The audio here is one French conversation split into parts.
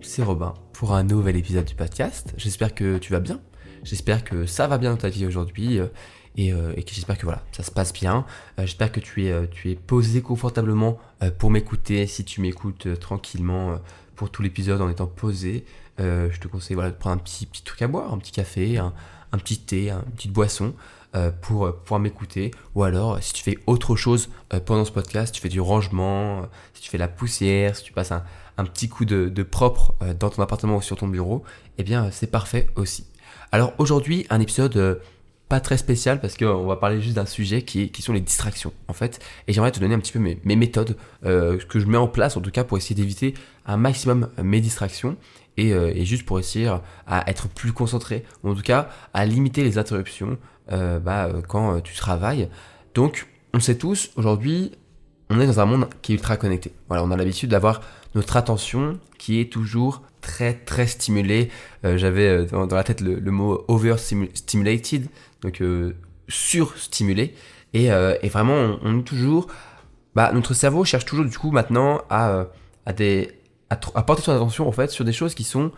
C'est Robin pour un nouvel épisode du podcast. J'espère que tu vas bien. J'espère que ça va bien dans ta vie aujourd'hui euh, et, euh, et que j'espère que voilà, ça se passe bien. Euh, j'espère que tu es, tu es posé confortablement pour m'écouter. Si tu m'écoutes tranquillement pour tout l'épisode en étant posé, je te conseille voilà, de prendre un petit, petit truc à boire, un petit café, un, un petit thé, une petite boisson. Pour pouvoir m'écouter. Ou alors, si tu fais autre chose pendant ce podcast, tu fais du rangement, si tu fais la poussière, si tu passes un, petit coup de, propre euh, dans ton appartement ou sur ton bureau, eh bien c'est parfait aussi. Alors aujourd'hui, un épisode euh, pas très spécial parce qu'on va parler juste d'un sujet qui, qui, sont les distractions en fait. Et j'aimerais te donner un petit peu mes, méthodes euh, que je mets en place en tout cas pour essayer d'éviter un maximum mes distractions et, juste pour essayer à être plus concentré ou en tout cas à limiter les interruptions bah, quand tu travailles. Donc on sait tous aujourd'hui on est dans un monde qui est ultra connecté. Voilà, on a l'habitude d'avoir notre attention qui est toujours très très stimulée. Euh, j'avais euh, dans, la tête le, mot overstimulated, donc euh, surstimulé. Et, vraiment, on, est toujours. Bah, notre cerveau cherche toujours du coup maintenant à, à porter son attention en fait sur des choses qui sont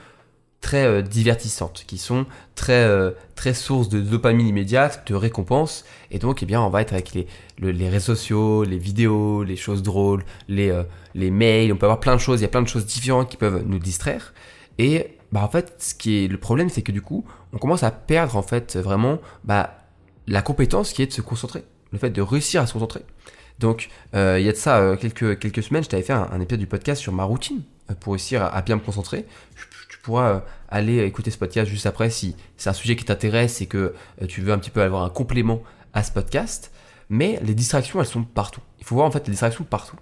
très euh, divertissantes, qui sont très, euh, très sources de dopamine immédiate, de récompense. Et donc, eh bien, on va être avec les, les réseaux sociaux, les vidéos, les choses drôles, les, euh, les mails. On peut avoir plein de choses. Il y a plein de choses différentes qui peuvent nous distraire. Et bah, en fait, ce qui est le problème, c'est que du coup, on commence à perdre en fait vraiment bah, la compétence qui est de se concentrer, le fait de réussir à se concentrer. Donc, il y a de ça quelques, quelques semaines, je t'avais fait un, épisode du podcast sur ma routine pour réussir à, bien me concentrer pourras euh, aller écouter ce podcast juste après si c'est un sujet qui t'intéresse et que euh, tu veux un petit peu avoir un complément à ce podcast. Mais les distractions, elles sont partout. Il faut voir en fait les distractions partout.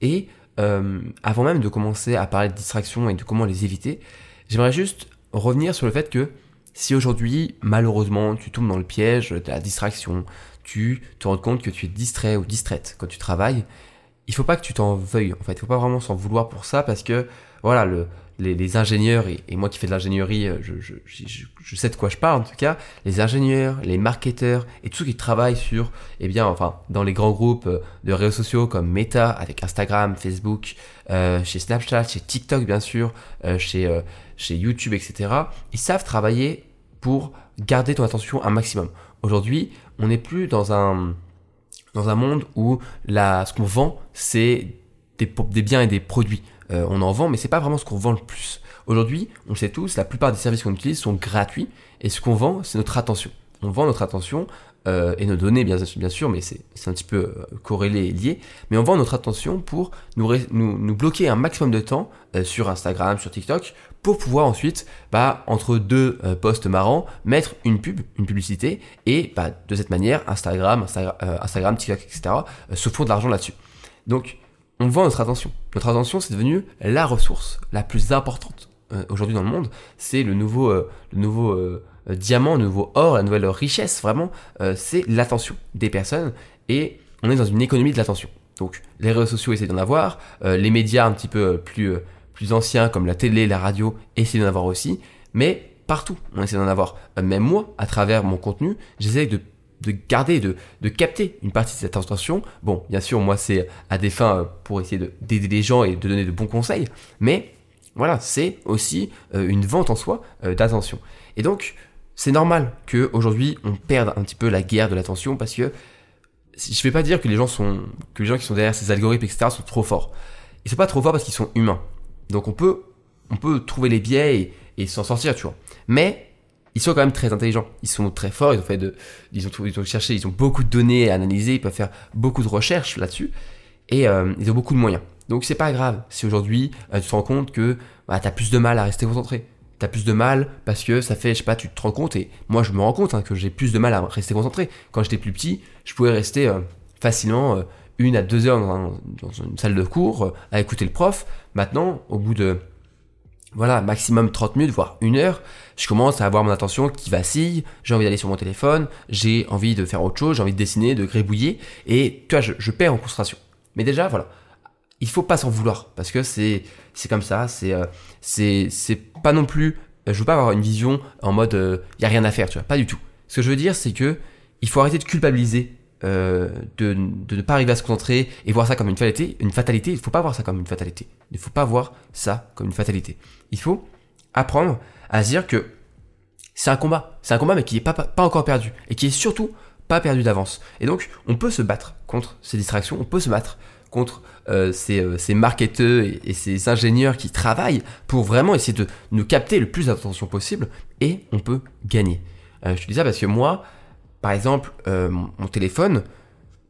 Et euh, avant même de commencer à parler de distractions et de comment les éviter, j'aimerais juste revenir sur le fait que si aujourd'hui, malheureusement, tu tombes dans le piège de la distraction, tu te rends compte que tu es distrait ou distraite quand tu travailles, il faut pas que tu t'en veuilles. En fait, il faut pas vraiment s'en vouloir pour ça parce que voilà, le, les, ingénieurs, et, moi qui fais de l'ingénierie, euh, je, sais de quoi je parle en tout cas, les ingénieurs, les marketeurs et tous ceux qui travaillent sur, eh bien, enfin, dans les grands groupes euh, de réseaux sociaux comme Meta, avec Instagram, Facebook, euh, chez Snapchat, chez TikTok bien sûr, chez, chez YouTube, etc., ils savent travailler pour garder ton attention un maximum. Aujourd'hui, on n'est plus dans un, dans un monde où ce qu'on vend, c'est des, des biens et des produits. Euh, on en vend, mais c'est pas vraiment ce qu'on vend le plus. Aujourd'hui, on le sait tous, la plupart des services qu'on utilise sont gratuits, et ce qu'on vend, c'est notre attention. On vend notre attention euh, et nos données, bien, bien sûr, mais c'est un petit peu euh, corrélé et lié, mais on vend notre attention pour nous, nous, bloquer un maximum de temps sur Instagram, sur TikTok, pour pouvoir ensuite, bah, entre deux posts marrants, mettre une pub, une publicité, et bah, de cette manière, Instagram, Instagram, Instagram TikTok, etc., se font de l'argent là-dessus. Donc, on vend notre attention. Notre attention, c'est devenu la ressource la plus importante euh, aujourd'hui dans le monde. C'est le nouveau, euh, le nouveau euh, diamant, le nouveau or, la nouvelle richesse, vraiment. c'est l'attention des personnes et on est dans une économie de l'attention. Donc les réseaux sociaux essaient d'en avoir, les médias un petit peu plus, plus anciens comme la télé, la radio essaient d'en avoir aussi, mais partout on essaie d'en avoir. même moi, à travers mon contenu, j'essaie de de garder, de, de capter une partie de cette attention. Bon, bien sûr, moi, c'est à des fins euh, pour essayer d'aider les gens et de donner de bons conseils, mais voilà, c'est aussi euh, une vente en soi euh, d'attention. Et donc, c'est normal qu'aujourd'hui, on perde un petit peu la guerre de l'attention parce que je ne vais pas dire que les gens sont, que les gens qui sont derrière ces algorithmes, etc., sont trop forts. Ils sont pas trop forts parce qu'ils sont humains. Donc, on peut, on peut trouver les biais et, et s'en sortir, tu vois. Mais ils sont quand même très intelligents. Ils sont très forts. Ils ont fait de, ils ont, ils ont cherché, ils ont beaucoup de données à analyser. Ils peuvent faire beaucoup de recherches là-dessus. Et euh, ils ont beaucoup de moyens. Donc c'est pas grave si aujourd'hui euh, tu te rends compte que bah, tu as plus de mal à rester concentré. Tu as plus de mal parce que ça fait, je sais pas, tu te rends compte, et moi je me rends compte hein, que j'ai plus de mal à rester concentré. Quand j'étais plus petit, je pouvais rester euh, facilement une à deux heures dans, une salle de cours à écouter le prof. Maintenant, au bout de voilà, maximum 30 minutes, voire une heure, je commence à avoir mon attention qui vacille, j'ai envie d'aller sur mon téléphone, j'ai envie de faire autre chose, j'ai envie de dessiner, de grébouiller, et tu vois, je, perds en concentration. Mais déjà, voilà, il faut pas s'en vouloir, parce que c'est c'est comme ça, c'est euh, c'est c'est pas non plus, je veux pas avoir une vision en mode, il euh, y a rien à faire, tu vois, pas du tout. Ce que je veux dire, c'est que il faut arrêter de culpabiliser euh, de, de, ne pas arriver à se concentrer et voir ça comme une fatalité, une fatalité, il faut pas voir ça comme une fatalité. Il faut pas voir ça comme une fatalité. Il faut apprendre à se dire que c'est un combat. C'est un combat mais qui n'est pas, pas encore perdu. Et qui est surtout pas perdu d'avance. Et donc, on peut se battre contre ces distractions, on peut se battre contre euh, ces, euh, marketeurs et, ces ingénieurs qui travaillent pour vraiment essayer de nous capter le plus d'attention possible et on peut gagner. Euh, je te dis ça parce que moi, par exemple, mon, téléphone,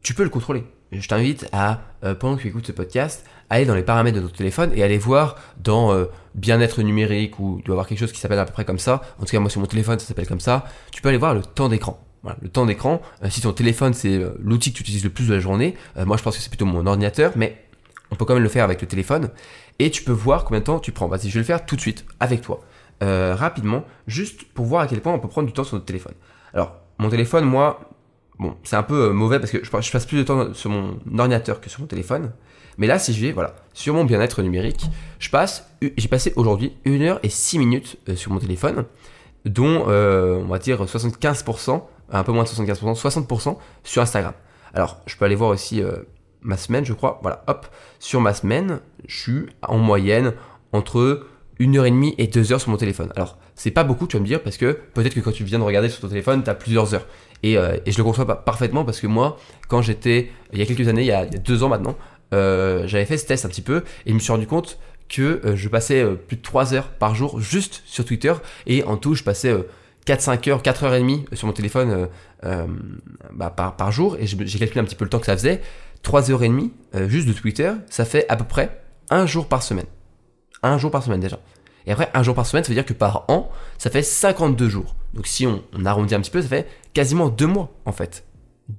tu peux le contrôler. Je t'invite à, pendant que tu écoutes ce podcast, aller dans les paramètres de ton téléphone et aller voir dans bien-être numérique ou il doit y avoir quelque chose qui s'appelle à peu près comme ça. En tout cas, moi sur mon téléphone, ça s'appelle comme ça. Tu peux aller voir le temps d'écran le temps d'écran, euh, si ton téléphone c'est euh, l'outil que tu utilises le plus de la journée, euh, moi je pense que c'est plutôt mon ordinateur, mais on peut quand même le faire avec le téléphone. Et tu peux voir combien de temps tu prends. Vas-y, je vais le faire tout de suite avec toi, rapidement, juste pour voir à quel point on peut prendre du temps sur notre téléphone. Alors, mon téléphone, moi, bon, c'est un peu mauvais parce que je, passe plus de temps sur mon ordinateur que sur mon téléphone. Mais là, si je vais, voilà, sur mon bien-être numérique, j'ai passé aujourd'hui 1 heure et 6 minutes sur mon téléphone, dont, on va dire, 75% un peu moins de 75%, 60% sur Instagram. Alors, je peux aller voir aussi euh, ma semaine, je crois. Voilà, hop, sur ma semaine, je suis en moyenne entre 1h30 et 2 heures sur mon téléphone. Alors, c'est pas beaucoup, tu vas me dire, parce que peut-être que quand tu viens de regarder sur ton téléphone, tu as plusieurs heures. Et, euh, et, je le conçois pas parfaitement parce que moi, quand j'étais, il y a quelques années, il y a, deux ans maintenant, euh, j'avais fait ce test un petit peu et je me suis rendu compte que je passais plus de 3 heures par jour juste sur Twitter et en tout, je passais 4-5 heures, 4 heures et demie sur mon téléphone euh, euh, bah, par, jour, et j'ai calculé un petit peu le temps que ça faisait, 3 heures et demie euh, juste de Twitter, ça fait à peu près un jour par semaine. Un jour par semaine déjà. Et après, un jour par semaine, ça veut dire que par an, ça fait 52 jours. Donc si on, on arrondit un petit peu, ça fait quasiment deux mois en fait.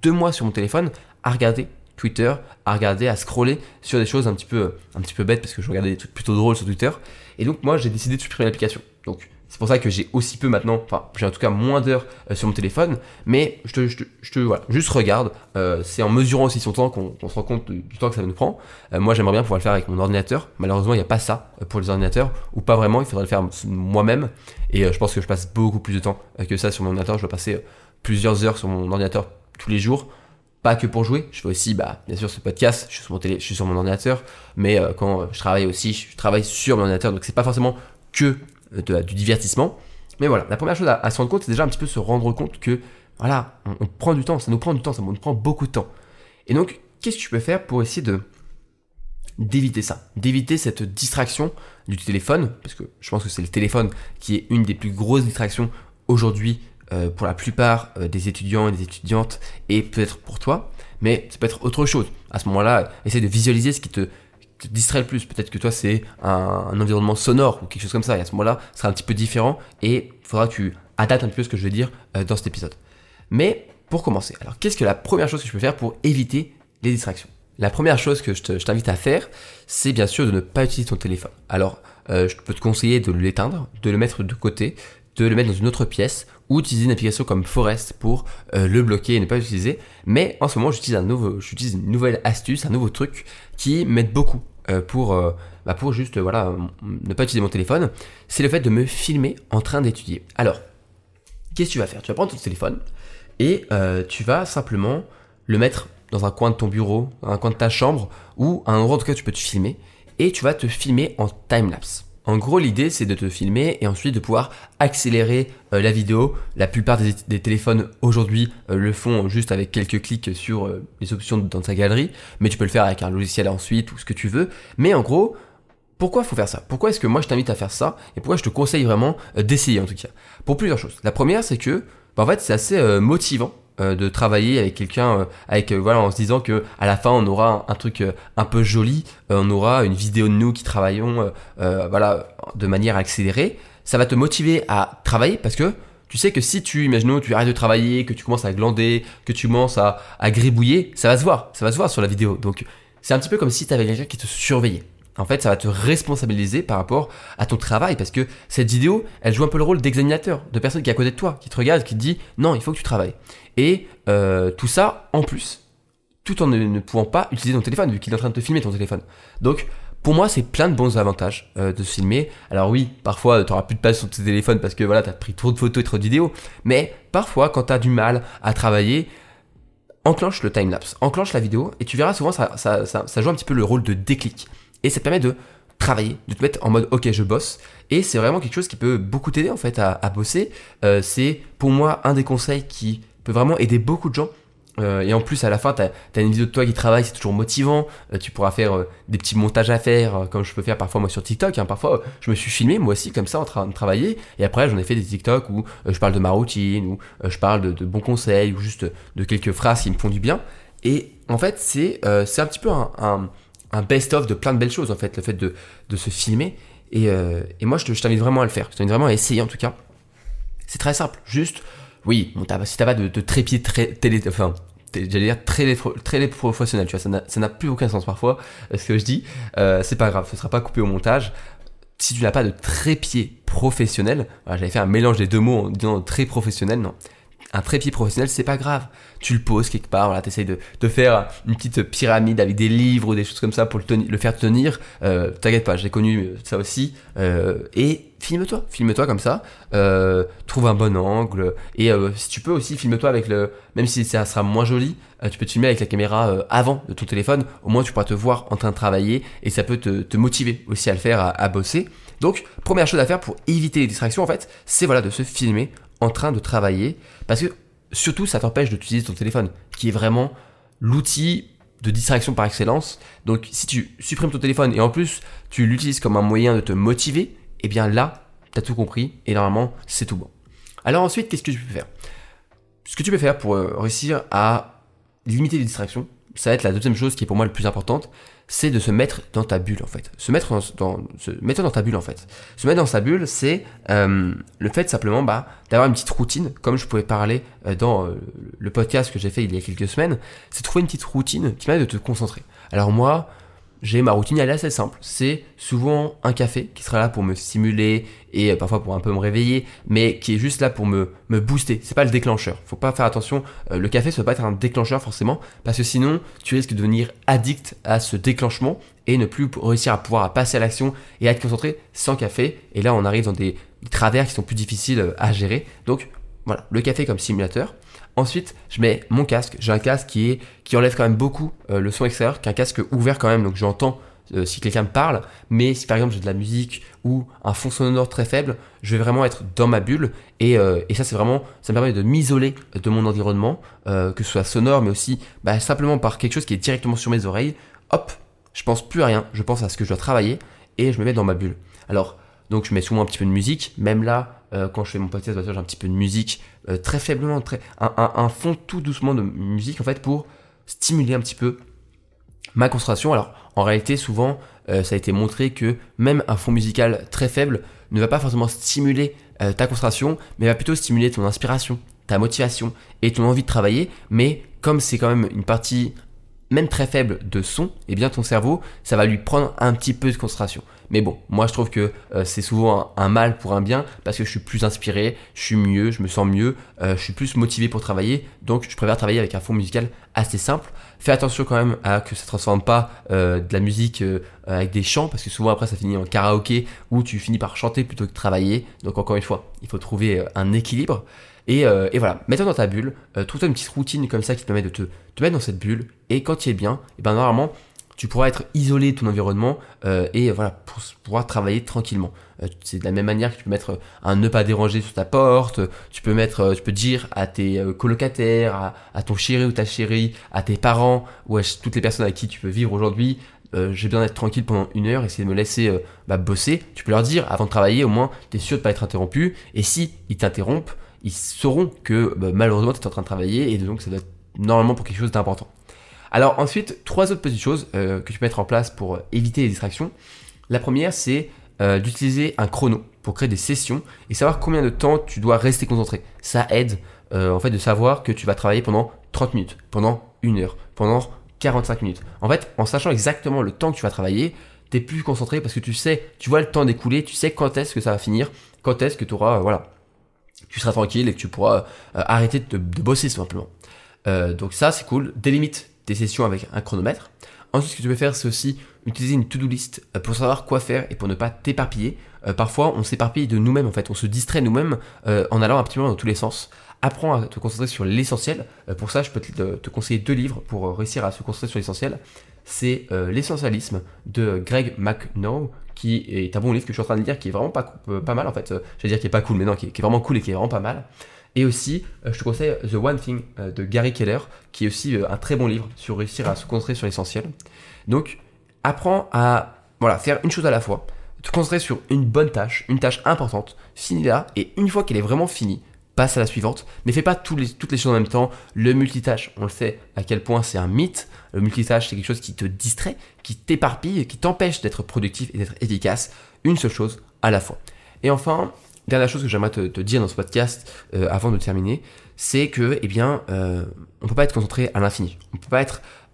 Deux mois sur mon téléphone à regarder Twitter, à regarder, à scroller sur des choses un petit peu, un petit peu bêtes parce que je regardais des trucs plutôt drôles sur Twitter. Et donc moi, j'ai décidé de supprimer l'application. Donc c'est pour ça que j'ai aussi peu maintenant, enfin j'ai en tout cas moins d'heures euh, sur mon téléphone, mais je te, je te, voilà, juste regarde, euh, c'est en mesurant aussi son temps qu'on se rend compte du, temps que ça nous prend. Euh, moi j'aimerais bien pouvoir le faire avec mon ordinateur, malheureusement il n'y a pas ça pour les ordinateurs, ou pas vraiment, il faudrait le faire moi-même, et je pense que je passe beaucoup plus de temps que ça sur mon ordinateur, je dois passer plusieurs heures sur mon ordinateur tous les jours, pas que pour jouer, je fais aussi, bah, bien sûr, ce podcast, je suis sur mon, télé, je suis sur mon ordinateur, mais quand je travaille aussi, je travaille sur mon ordinateur, donc c'est pas forcément que de, du divertissement. Mais voilà, la première chose à, se rendre compte, c'est déjà un petit peu se rendre compte que, voilà, on, prend du temps, ça nous prend du temps, ça nous prend beaucoup de temps. Et donc, qu'est-ce que tu peux faire pour essayer de d'éviter ça, d'éviter cette distraction du téléphone, parce que je pense que c'est le téléphone qui est une des plus grosses distractions aujourd'hui euh, pour la plupart euh, des étudiants et des étudiantes, et peut-être pour toi, mais ça peut être autre chose. À ce moment-là, essaye de visualiser ce qui te te distrait le plus. Peut-être que toi, c'est un, environnement sonore ou quelque chose comme ça. Et à ce moment-là, ce sera un petit peu différent et il faudra que tu adaptes un peu ce que je vais dire euh, dans cet épisode. Mais pour commencer, alors qu'est-ce que la première chose que je peux faire pour éviter les distractions? La première chose que je t'invite à faire, c'est bien sûr de ne pas utiliser ton téléphone. Alors, euh, je peux te conseiller de l'éteindre, de le mettre de côté, de le mettre dans une autre pièce ou utiliser une application comme Forest pour euh, le bloquer et ne pas l'utiliser. Mais en ce moment, j'utilise un nouveau, j'utilise une nouvelle astuce, un nouveau truc qui m'aide beaucoup euh, pour, euh, bah pour juste voilà ne pas utiliser mon téléphone. C'est le fait de me filmer en train d'étudier. Alors, qu'est-ce que tu vas faire? Tu vas prendre ton téléphone et tu vas simplement le mettre dans un coin de ton bureau, dans un coin de ta chambre ou un endroit en tout cas tu peux te filmer et tu vas te filmer en time lapse. En gros, l'idée, c'est de te filmer et ensuite de pouvoir accélérer euh, la vidéo. La plupart des, téléphones aujourd'hui euh, le font juste avec quelques clics sur euh, les options dans ta galerie, mais tu peux le faire avec un logiciel ensuite ou ce que tu veux. Mais en gros, pourquoi faut faire ça? Pourquoi est-ce que moi je t'invite à faire ça? Et pourquoi je te conseille vraiment d'essayer en tout cas? Pour plusieurs choses. La première, c'est que, bah, en fait, c'est assez motivant de travailler avec quelqu'un euh, avec euh, voilà en se disant que à la fin on aura un, truc un peu joli on aura une vidéo de nous qui travaillons voilà de manière accélérée. Ça va te motiver à travailler parce que tu sais que si tu, imaginons, tu arrêtes de travailler, que tu commences à glander, que tu commences à, à gribouiller, ça va se voir, ça va se voir sur la vidéo. Donc, c'est un petit peu comme si tu avais quelqu'un qui te surveillait en fait, ça va te responsabiliser par rapport à ton travail parce que cette vidéo, elle joue un peu le rôle d'examinateur, de personne qui est à côté de toi, qui te regarde, qui te dit non, il faut que tu travailles. Et euh, tout ça en plus, tout en ne, pouvant pas utiliser ton téléphone vu qu'il est en train de te filmer ton téléphone. Donc, pour moi, c'est plein de bons avantages euh, de se filmer. Alors oui, parfois, tu n'auras plus de place sur ton téléphone parce que voilà, tu as pris trop de photos et trop de vidéos. Mais parfois, quand tu as du mal à travailler, enclenche le timelapse, enclenche la vidéo, et tu verras souvent ça, ça, ça, joue un petit peu le rôle de déclic. Et ça te permet de travailler, de te mettre en mode ok je bosse. Et c'est vraiment quelque chose qui peut beaucoup t'aider en fait à, bosser. Euh, c'est pour moi un des conseils qui peut vraiment aider beaucoup de gens euh, et en plus, à la fin, tu as, une vidéo de toi qui travaille, c'est toujours motivant. Euh, tu pourras faire des petits montages à faire, comme je peux faire parfois moi sur TikTok. Hein. Parfois, je me suis filmé moi aussi comme ça en train de travailler. Et après, j'en ai fait des TikTok où je parle de ma routine, où je parle de, bons conseils, ou juste de quelques phrases qui me font du bien. Et en fait, c'est un petit peu un, best-of de plein de belles choses, en fait, le fait de, de se filmer. Et, et moi, je t'invite vraiment à le faire. Je t'invite vraiment à essayer en tout cas. C'est très simple. Juste oui, si t'as pas de, de trépied très télé, enfin, j'allais dire très, très professionnel, tu vois, ça n'a plus aucun sens parfois, euh, ce que je dis, euh, c'est pas grave, ce sera pas coupé au montage. Si tu n'as pas de trépied professionnel, j'avais fait un mélange des deux mots en disant très professionnel, non, un trépied professionnel, c'est pas grave. Tu le poses quelque part, voilà, t'essayes de, de faire une petite pyramide avec des livres ou des choses comme ça pour le, le faire tenir. Euh, T'inquiète pas, j'ai connu ça aussi. Euh, et filme-toi, filme-toi comme ça. Euh, trouve un bon angle. Et euh, si tu peux aussi, filme-toi avec le. Même si ça sera moins joli, euh, tu peux te filmer avec la caméra euh, avant de ton téléphone. Au moins, tu pourras te voir en train de travailler et ça peut te, te motiver aussi à le faire, à, à bosser. Donc, première chose à faire pour éviter les distractions, en fait, c'est voilà de se filmer en train de travailler. Parce que surtout, ça t'empêche d'utiliser ton téléphone, qui est vraiment l'outil de distraction par excellence. Donc si tu supprimes ton téléphone et en plus tu l'utilises comme un moyen de te motiver, eh bien là, tu as tout compris et normalement c'est tout bon. Alors ensuite, qu'est-ce que tu peux faire? Ce que tu peux faire pour euh, réussir à limiter les distractions, ça va être la deuxième chose qui est pour moi le plus importante, c'est de se mettre dans ta bulle en fait. Se mettre dans, ta bulle en fait. Se mettre dans sa bulle, c'est euh, le fait simplement bah, d'avoir une petite routine, comme je pouvais parler euh, dans euh, le podcast que j'ai fait il y a quelques semaines, c'est trouver une petite routine qui permet de te concentrer. Alors moi, j'ai ma routine, elle est assez simple. C'est souvent un café qui sera là pour me stimuler et euh, parfois pour un peu me réveiller, mais qui est juste là pour me, me booster. C'est pas le déclencheur. Faut pas faire attention. Euh, le café, ça va pas être un déclencheur forcément, parce que sinon, tu risques de devenir addict à ce déclenchement et ne plus réussir à pouvoir passer à l'action et à être concentré sans café. Et là, on arrive dans des travers qui sont plus difficiles euh, à gérer. Donc, voilà, le café comme simulateur. Ensuite, je mets mon casque. J'ai un casque qui, enlève quand même beaucoup euh, le son extérieur, qui est un casque ouvert quand même, donc j'entends euh, si quelqu'un me parle. Mais si par exemple j'ai de la musique ou un fond sonore très faible, je vais vraiment être dans ma bulle. Et, euh, ça, c'est vraiment, ça me permet de m'isoler de mon environnement, que ce soit sonore, mais aussi bah, simplement par quelque chose qui est directement sur mes oreilles. Hop, je pense plus à rien. Je pense à ce que je dois travailler et je me mets dans ma bulle. Alors, donc je mets souvent un petit peu de musique. Même là, euh, quand je fais mon podcast, j'ai un petit peu de musique euh, très faiblement, un, fond tout doucement de musique en fait pour stimuler un petit peu ma concentration. Alors en réalité, souvent, euh, ça a été montré que même un fond musical très faible ne va pas forcément stimuler ta concentration, mais va plutôt stimuler ton inspiration, ta motivation et ton envie de travailler. Mais comme c'est quand même une partie même très faible de son, et eh bien ton cerveau, ça va lui prendre un petit peu de concentration. Mais bon, moi je trouve que euh, c'est souvent un, mal pour un bien parce que je suis plus inspiré, je suis mieux, je me sens mieux, euh, je suis plus motivé pour travailler. Donc je préfère travailler avec un fond musical assez simple. Fais attention quand même à que ça ne transforme pas euh, de la musique avec des chants parce que souvent après ça finit en karaoké où tu finis par chanter plutôt que travailler. Donc encore une fois, il faut trouver un équilibre. Et, voilà, mets-toi dans ta bulle, trouve-toi une petite routine comme ça qui te permet de te, mettre dans cette bulle. Et quand tu es bien, et ben normalement, tu pourras être isolé de ton environnement euh, et voilà pour pouvoir travailler tranquillement. Euh, c'est de la même manière que tu peux mettre un ne pas déranger sur ta porte, tu peux mettre, euh, tu peux dire à tes colocataires, à, ton chéri ou ta chérie, à tes parents ou à toutes les personnes avec qui tu peux vivre aujourd'hui, j'ai besoin d'être tranquille pendant une heure, essayer de me laisser bah, bosser. Tu peux leur dire avant de travailler, au moins, tu es sûr de pas être interrompu. Et si ils t'interrompent, ils sauront que bah, malheureusement tu es en train de travailler et donc ça doit être normalement pour quelque chose d'important. Alors ensuite, trois autres petites choses euh, que tu peux mettre en place pour euh, éviter les distractions. La première, c'est euh, d'utiliser un chrono pour créer des sessions et savoir combien de temps tu dois rester concentré. Ça aide en fait de savoir que tu vas travailler pendant 30 minutes, pendant une heure, pendant 45 minutes. En fait, en sachant exactement le temps que tu vas travailler, tu es plus concentré parce que tu sais, tu vois le temps d'écouler, tu sais quand est-ce que ça va finir, quand est-ce que tu auras, voilà, tu seras tranquille et que tu pourras arrêter de, de, bosser simplement. donc ça, c'est cool. Délimite des sessions avec un chronomètre. Ensuite, ce que tu peux faire, c'est aussi utiliser une to-do list euh, pour savoir quoi faire et pour ne pas t'éparpiller. Euh, parfois, on s'éparpille de nous-mêmes, en fait, on se distrait nous-mêmes euh, en allant un petit peu dans tous les sens. Apprends à te concentrer sur l'essentiel. pour ça, je peux te, conseiller deux livres pour réussir à se concentrer sur l'essentiel. C'est L'essentialisme de Greg McNow, qui est un bon livre que je suis en train de lire, qui est vraiment pas, pas mal en fait. Je vais dire qui est pas cool, mais non, qui est, vraiment cool et qui est vraiment pas mal. Et aussi, je te conseille The One Thing de Gary Keller, qui est aussi un très bon livre sur réussir à se concentrer sur l'essentiel. Donc, apprends à voilà, faire une chose à la fois, te concentrer sur une bonne tâche, une tâche importante, finis-la, et une fois qu'elle est vraiment finie, passe à la suivante, mais fais pas toutes les, toutes les choses en même temps. Le multitâche, on le sait à quel point c'est un mythe. Le multitâche, c'est quelque chose qui te distrait, qui t'éparpille, qui t'empêche d'être productif et d'être efficace. Une seule chose à la fois. Et enfin, dernière chose que j'aimerais te, dire dans ce podcast euh, avant de terminer, c'est que, eh bien, euh, on peut pas être concentré à l'infini. On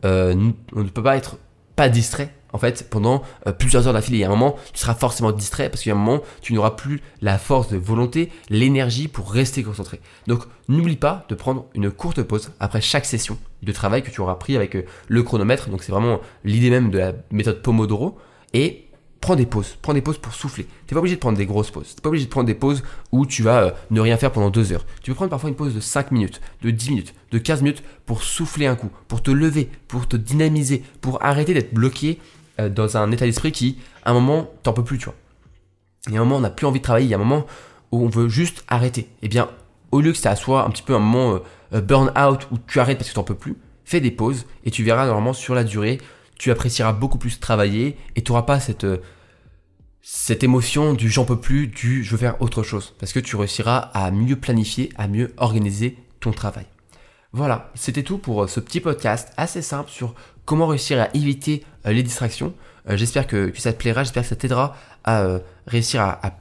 euh, on ne peut pas être pas distrait en fait, pendant plusieurs heures d'affilée. Il y a un moment, tu seras forcément distrait parce qu'il y a un moment, tu n'auras plus la force de volonté, l'énergie pour rester concentré. Donc, n'oublie pas de prendre une courte pause après chaque session de travail que tu auras pris avec le chronomètre. Donc, c'est vraiment l'idée même de la méthode Pomodoro. Et prends des pauses, prends des pauses pour souffler. T'es pas obligé de prendre des grosses pauses. T'es pas obligé de prendre des pauses où tu vas euh, ne rien faire pendant deux heures. Tu peux prendre parfois une pause de 5 minutes, de 10 minutes, de 15 minutes pour souffler un coup, pour te lever, pour te dynamiser, pour arrêter d'être bloqué euh, dans un état d'esprit qui, à un moment, t'en peux plus, tu vois. Il y a un moment, on n'a plus envie de travailler, il y a un moment où on veut juste arrêter. Eh bien, au lieu que ça soit un petit peu un moment euh, burn out où tu arrêtes parce que t'en peux plus, fais des pauses et tu verras normalement sur la durée, tu apprécieras beaucoup plus travailler et tu n'auras pas cette, euh, cette émotion du j'en peux plus, du je veux faire autre chose. Parce que tu réussiras à mieux planifier, à mieux organiser ton travail. Voilà, c'était tout pour ce petit podcast assez simple sur comment réussir à éviter euh, les distractions. Euh, j'espère que, ça te plaira, j'espère que ça t'aidera à euh, réussir à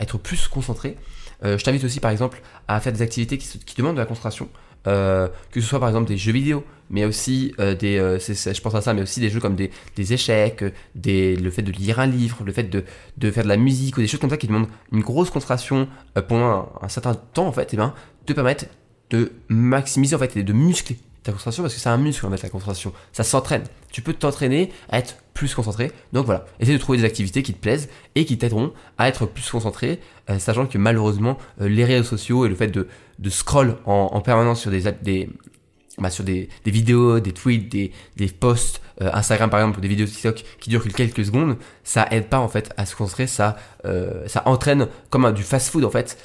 être plus concentré. je t'invite aussi par exemple à faire des activités qui, demandent de la concentration. Que ce soit par exemple des jeux vidéo, mais aussi des, je pense à ça, mais aussi des jeux comme des, échecs, le fait de lire un livre, le fait de, faire de la musique ou des choses comme ça qui demandent une grosse concentration pendant un, certain temps en fait, eh ben, te permettent de maximiser en fait et de muscler ta concentration parce que c'est un muscle en fait la concentration. Ça s'entraîne. Tu peux t'entraîner à être plus concentré. Donc voilà, essaie de trouver des activités qui te plaisent et qui t'aideront à être plus concentré, euh, sachant que malheureusement euh, les réseaux sociaux et le fait de, de scroll en, permanence sur des, des bah, sur des, vidéos, des tweets, des, posts euh, Instagram par exemple, ou des vidéos TikTok qui durent que quelques secondes, ça aide pas en fait à se concentrer, ça, ça entraîne comme du fast-food en fait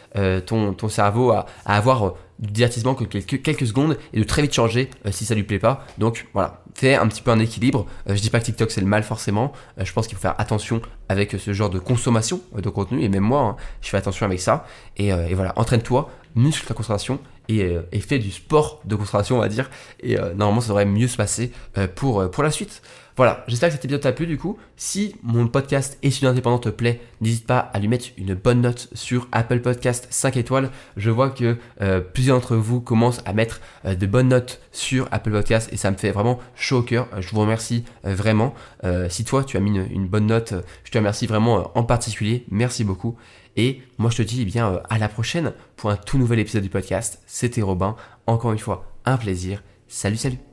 ton, ton cerveau à avoir du divertissement que quelques, secondes et de très vite changer euh, si ça lui plaît pas. Donc voilà, fais un petit peu un équilibre. Euh, je dis pas que TikTok c'est le mal forcément. Euh, je pense qu'il faut faire attention avec ce genre de consommation de contenu. Et même moi, hein, je fais attention avec ça. Et, voilà, entraîne-toi, muscle ta concentration et, et, fais du sport de concentration, on va dire. Et normalement, ça devrait mieux se passer pour, pour la suite. Voilà, j'espère que cet épisode t'a plu du coup. Si mon podcast Étudiant indépendant te plaît, n'hésite pas à lui mettre une bonne note sur Apple Podcast 5 étoiles. Je vois que euh, plusieurs d'entre vous commencent à mettre euh, de bonnes notes sur Apple Podcast et ça me fait vraiment chaud au cœur. Je vous remercie euh, vraiment. si toi tu as mis une, bonne note, je te remercie vraiment en particulier. Merci beaucoup. Et moi je te dis eh bien à la prochaine pour un tout nouvel épisode du podcast. C'était Robin. Encore une fois, un plaisir. Salut salut